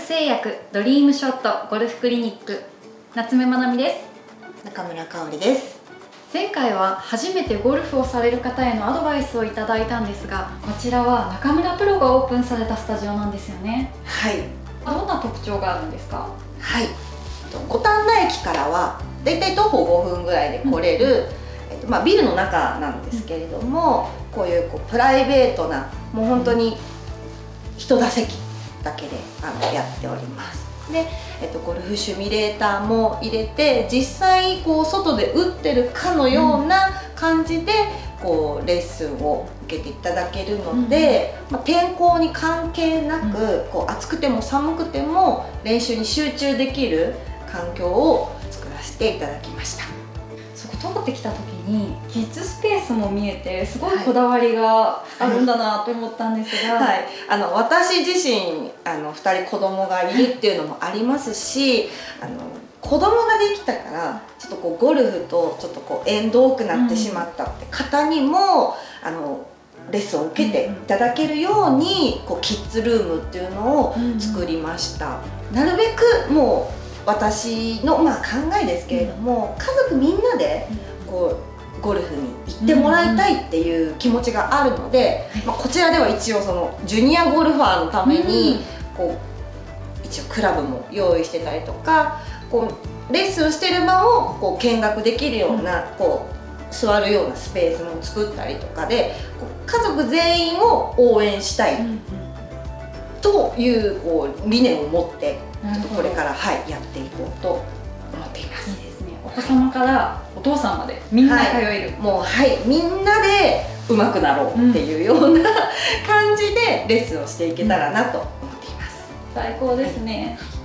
製薬ドリームショットゴルフクリニック夏目まなみです。中村香織です。前回は初めてゴルフをされる方へのアドバイスをいただいたんですがこちらは中村プロがオープンされたスタジオなんですよね。はい。どんな特徴があるんですか？はい。五反田駅からはだいたい徒歩5分ぐらいで来れる、うん、えっとまあ、ビルの中なんですけれども、うん、こういうこうプライベートなもう本当に一打席だけであのやっております。で、えっと、ゴルフシミュレーターも入れて実際こう外で打ってるかのような感じで、こうレッスンを受けていただけるので、うん、まあ、天候に関係なく、こう暑くても寒くても練習に集中できる環境を作らせていただきました。そこ通ってきた時にキッズスペースも見えてすごいこだわりがあるんだなと思ったんですが、はい、あの私自身あの2人子供がいるっていうのもありますしあの子供ができたからちょっとこうゴルフとちょっとこう縁遠くなってしまったって方にも、あのレッスンを受けていただけるように、こうキッズルームっていうのを作りました。なるべくもう私の、まあ、考えですけれども、家族みんなでこうゴルフに行ってもらいたいっていう気持ちがあるので、まあ、こちらでは一応そのジュニアゴルファーのためにこう一応クラブも用意してたりとかこうレッスンしてる場をこう見学できるようなこう座るようなスペースも作ったりとかで家族全員を応援したいというこう理念を持ってちょっとこれから、はい、やっていこうと思っています。いいですね。お子様からお父さんまでみんな通える。はい、もうはいみんなで上手くなろうっていうような、感じでレッスンをしていけたらなと思っています。最高ですね。はい